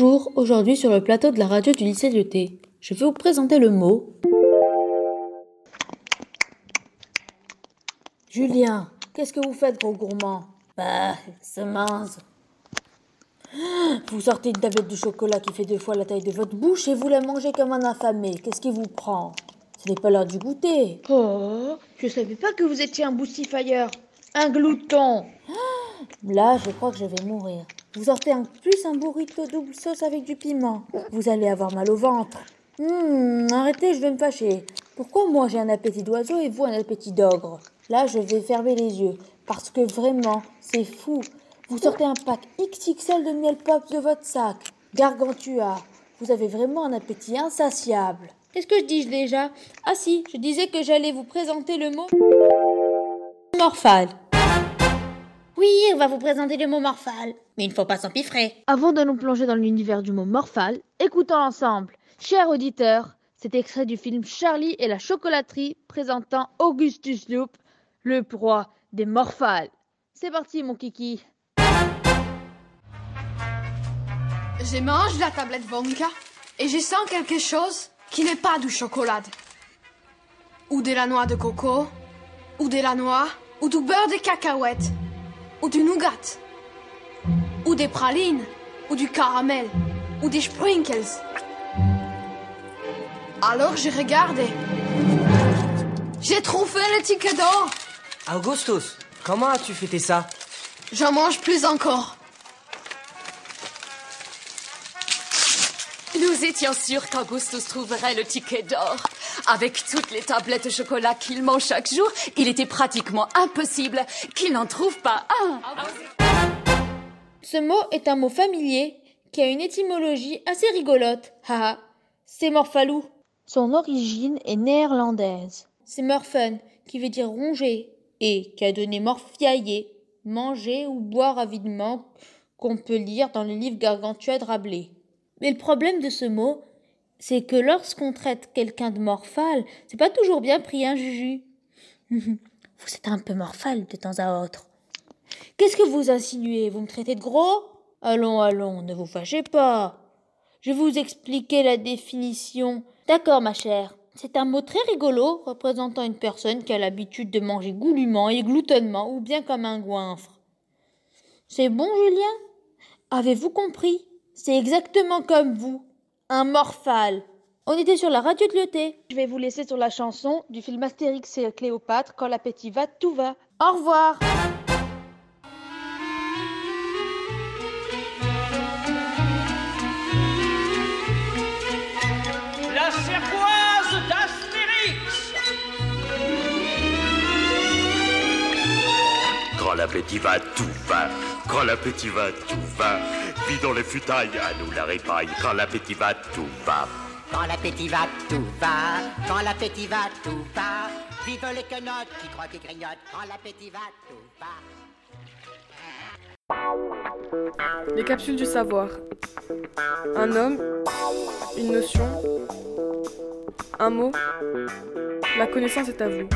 Bonjour, aujourd'hui sur le plateau de la radio du lycée de thé, je vais vous présenter le mot Julien, qu'est-ce que vous faites, gros gourmand? Bah, semence. Vous sortez une tablette de chocolat qui fait deux fois la taille de votre bouche et vous la mangez comme un affamé. Qu'est-ce qui vous prend? Ce n'est pas l'heure du goûter. Oh, je savais pas que vous étiez un boussifailleur. Un glouton. Là, je crois que je vais mourir. Vous sortez en plus un burrito double sauce avec du piment. Vous allez avoir mal au ventre. Hum, arrêtez, je vais me fâcher. Pourquoi moi j'ai un appétit d'oiseau et vous un appétit d'ogre? Là, je vais fermer les yeux. Parce que vraiment, c'est fou. Vous sortez un pack XXL de miel pop de votre sac. Gargantua. Vous avez vraiment un appétit insatiable. Qu'est-ce que je dis déjà? Ah si, je disais que j'allais vous présenter le mot Morphale. Oui, on va vous présenter le mot morphale. Mais il ne faut pas s'empiffrer. Avant de nous plonger dans l'univers du mot morphale, écoutons ensemble. Chers auditeurs, cet extrait du film Charlie et la chocolaterie présentant Augustus Loop, le roi des morphales. C'est parti, mon kiki. Je mange la tablette Vonka et je sens quelque chose qui n'est pas du chocolat. Ou de la noix de coco, ou de la noix, ou du beurre de cacahuète, ou du nougat, ou des pralines, ou du caramel, ou des sprinkles. Alors je regarde. J'ai trouvé le ticket d'or. Augustus, comment as-tu fêté ça? J'en mange plus encore. Nous étions sûrs qu'Augustus trouverait le ticket d'or. Avec toutes les tablettes de chocolat qu'il mange chaque jour, il était pratiquement impossible qu'il n'en trouve pas un. Ce mot est un mot familier qui a une étymologie assez rigolote. Haha, c'est morphalou. Son origine est néerlandaise. C'est morphen, qui veut dire ronger, et qui a donné morphiailler, manger ou boire avidement, qu'on peut lire dans le livre Gargantua de Rabelais. Mais le problème de ce mot, c'est que lorsqu'on traite quelqu'un de morphale, c'est pas toujours bien pris, un Juju Vous êtes un peu morphale de temps à autre. Qu'est-ce que vous insinuez? Vous me traitez de gros? Allons, allons, ne vous fâchez pas. Je vais vous expliquer la définition. D'accord, ma chère. C'est un mot très rigolo représentant une personne qui a l'habitude de manger goulûment et gloutonnement ou bien comme un goinfre. C'est bon, Julien? Avez-vous compris? C'est exactement comme vous. Un morphale. On était sur la radio de l'ET. Je vais vous laisser sur la chanson du film Astérix et Cléopâtre Quand l'appétit va, tout va. Au revoir. L'appétit va, tout va. Quand l'appétit va, tout va. Vis dans les futailles, à nous la répaille. Quand l'appétit va, tout va. Quand l'appétit va, tout va. Quand l'appétit va, tout va. Vive les quenottes qui croient qu'ils grignotent. Quand l'appétit va, tout va. Les capsules du savoir. Un homme, une notion, un mot. La connaissance est à vous.